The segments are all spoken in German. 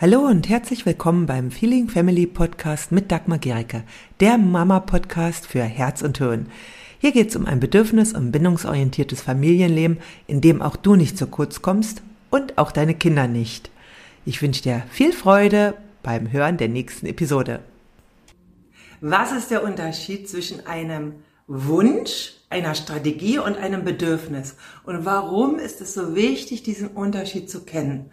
Hallo und herzlich willkommen beim Feeling Family Podcast mit Dagmar Gericke, der Mama-Podcast für Herz und Hirn. Hier geht es um ein bedürfnis- und bindungsorientiertes Familienleben, in dem auch du nicht zu kurz kommst und auch deine Kinder nicht. Ich wünsche dir viel Freude beim Hören der nächsten Episode. Was ist der Unterschied zwischen einem Wunsch, einer Strategie und einem Bedürfnis? Und warum ist es so wichtig, diesen Unterschied zu kennen?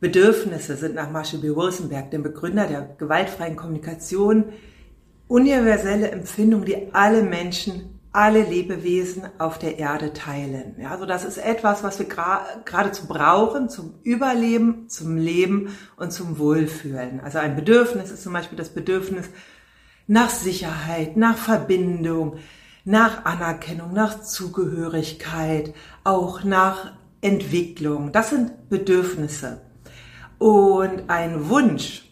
Bedürfnisse sind nach Marshall B. Rosenberg, dem Begründer der gewaltfreien Kommunikation, universelle Empfindungen, die alle Menschen, alle Lebewesen auf der Erde teilen. Ja, also das ist etwas, was wir geradezu brauchen zum Überleben, zum Leben und zum Wohlfühlen. Also ein Bedürfnis ist zum Beispiel das Bedürfnis nach Sicherheit, nach Verbindung, nach Anerkennung, nach Zugehörigkeit, auch nach Entwicklung. Das sind Bedürfnisse. Und ein Wunsch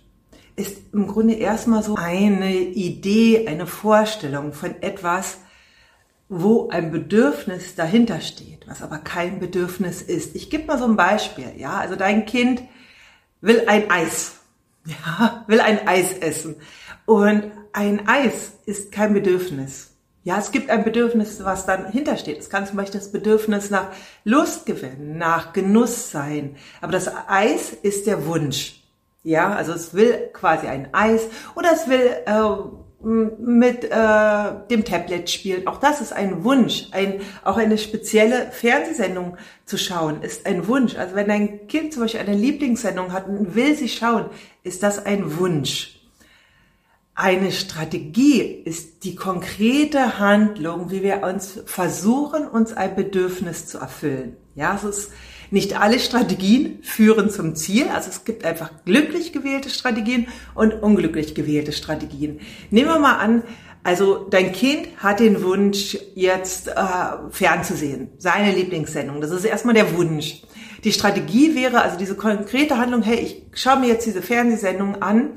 ist im Grunde erstmal so eine Idee, eine Vorstellung von etwas, wo ein Bedürfnis dahinter steht, was aber kein Bedürfnis ist. Ich gebe mal so ein Beispiel, ja, also dein Kind will ein Eis, ja, will ein Eis essen und ein Eis ist kein Bedürfnis. Ja, es gibt ein Bedürfnis, was dann hintersteht. Es kann zum Beispiel das Bedürfnis nach Lust gewinnen, nach Genuss sein. Aber das Eis ist der Wunsch. Ja, also es will quasi ein Eis oder es will äh, mit äh, dem Tablet spielen. Auch das ist ein Wunsch. Ein, auch eine spezielle Fernsehsendung zu schauen ist ein Wunsch. Also wenn dein Kind zum Beispiel eine Lieblingssendung hat und will sie schauen, ist das ein Wunsch. Eine Strategie ist die konkrete Handlung, wie wir uns versuchen, uns ein Bedürfnis zu erfüllen. Ja, es ist nicht alle Strategien führen zum Ziel. Also es gibt einfach glücklich gewählte Strategien und unglücklich gewählte Strategien. Nehmen wir mal an, also dein Kind hat den Wunsch, jetzt äh, fernzusehen, seine Lieblingssendung. Das ist erstmal der Wunsch. Die Strategie wäre also diese konkrete Handlung, hey, ich schaue mir jetzt diese Fernsehsendung an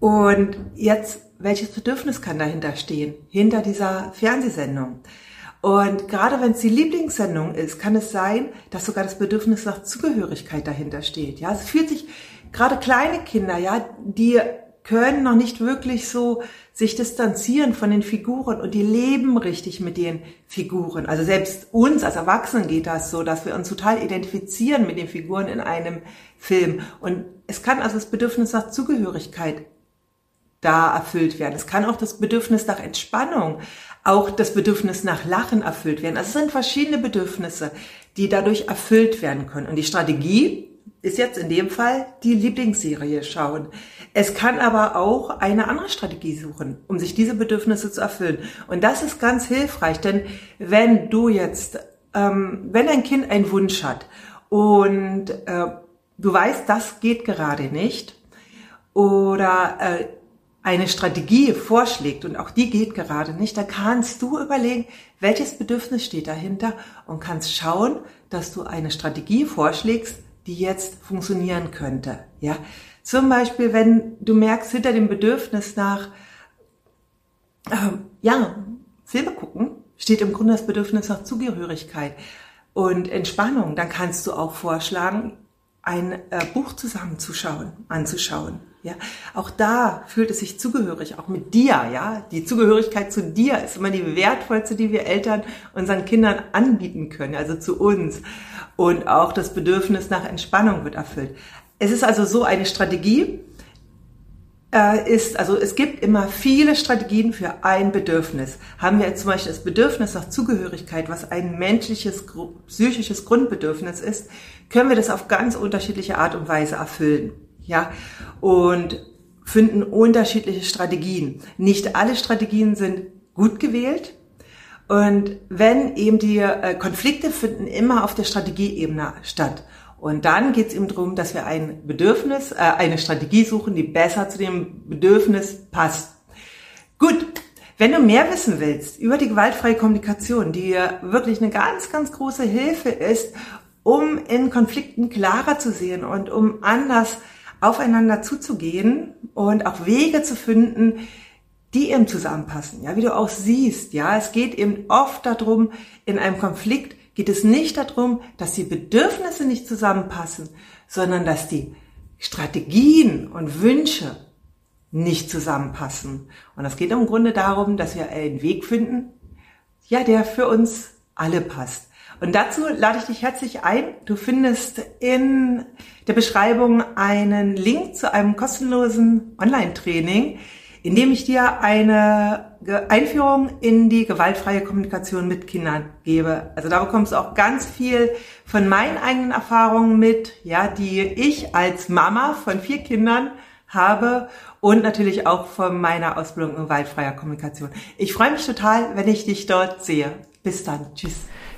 und jetzt, welches Bedürfnis kann dahinter stehen, hinter dieser Fernsehsendung? Und gerade wenn es die Lieblingssendung ist, kann es sein, dass sogar das Bedürfnis nach Zugehörigkeit dahinter steht. Ja, es fühlt sich gerade kleine Kinder, ja, die können noch nicht wirklich so sich distanzieren von den Figuren und die leben richtig mit den Figuren. Also selbst uns als Erwachsenen geht das so, dass wir uns total identifizieren mit den Figuren in einem Film. Und es kann also das Bedürfnis nach Zugehörigkeit da erfüllt werden. Es kann auch das Bedürfnis nach Entspannung, auch das Bedürfnis nach Lachen erfüllt werden. Also es sind verschiedene Bedürfnisse, die dadurch erfüllt werden können. Und die Strategie ist jetzt in dem Fall die Lieblingsserie schauen. Es kann aber auch eine andere Strategie suchen, um sich diese Bedürfnisse zu erfüllen. Und das ist ganz hilfreich, denn wenn du jetzt, ähm, wenn ein Kind einen Wunsch hat und äh, du weißt, das geht gerade nicht, oder äh, eine Strategie vorschlägt und auch die geht gerade nicht, da kannst du überlegen, welches Bedürfnis steht dahinter und kannst schauen, dass du eine Strategie vorschlägst, die jetzt funktionieren könnte. Ja, zum Beispiel, wenn du merkst hinter dem Bedürfnis nach, äh, ja, Filme gucken, steht im Grunde das Bedürfnis nach Zugehörigkeit und Entspannung, dann kannst du auch vorschlagen, ein äh, Buch zusammenzuschauen, anzuschauen. Ja, auch da fühlt es sich zugehörig, auch mit dir, ja. Die Zugehörigkeit zu dir ist immer die wertvollste, die wir Eltern unseren Kindern anbieten können, also zu uns. Und auch das Bedürfnis nach Entspannung wird erfüllt. Es ist also so eine Strategie, äh, ist, also es gibt immer viele Strategien für ein Bedürfnis. Haben wir zum Beispiel das Bedürfnis nach Zugehörigkeit, was ein menschliches, psychisches Grundbedürfnis ist, können wir das auf ganz unterschiedliche Art und Weise erfüllen ja, und finden unterschiedliche Strategien. Nicht alle Strategien sind gut gewählt. Und wenn eben die äh, Konflikte finden immer auf der Strategieebene statt. Und dann geht es eben darum, dass wir ein Bedürfnis, äh, eine Strategie suchen, die besser zu dem Bedürfnis passt. Gut, wenn du mehr wissen willst über die gewaltfreie Kommunikation, die wirklich eine ganz, ganz große Hilfe ist, um in Konflikten klarer zu sehen und um anders aufeinander zuzugehen und auch Wege zu finden, die eben zusammenpassen. Ja, wie du auch siehst, ja, es geht eben oft darum, in einem Konflikt geht es nicht darum, dass die Bedürfnisse nicht zusammenpassen, sondern dass die Strategien und Wünsche nicht zusammenpassen. Und das geht im Grunde darum, dass wir einen Weg finden, ja, der für uns alle passt. Und dazu lade ich dich herzlich ein. Du findest in der Beschreibung einen Link zu einem kostenlosen Online-Training, in dem ich dir eine Einführung in die gewaltfreie Kommunikation mit Kindern gebe. Also da bekommst du auch ganz viel von meinen eigenen Erfahrungen mit, ja, die ich als Mama von vier Kindern habe und natürlich auch von meiner Ausbildung in gewaltfreier Kommunikation. Ich freue mich total, wenn ich dich dort sehe. Bis dann. Tschüss.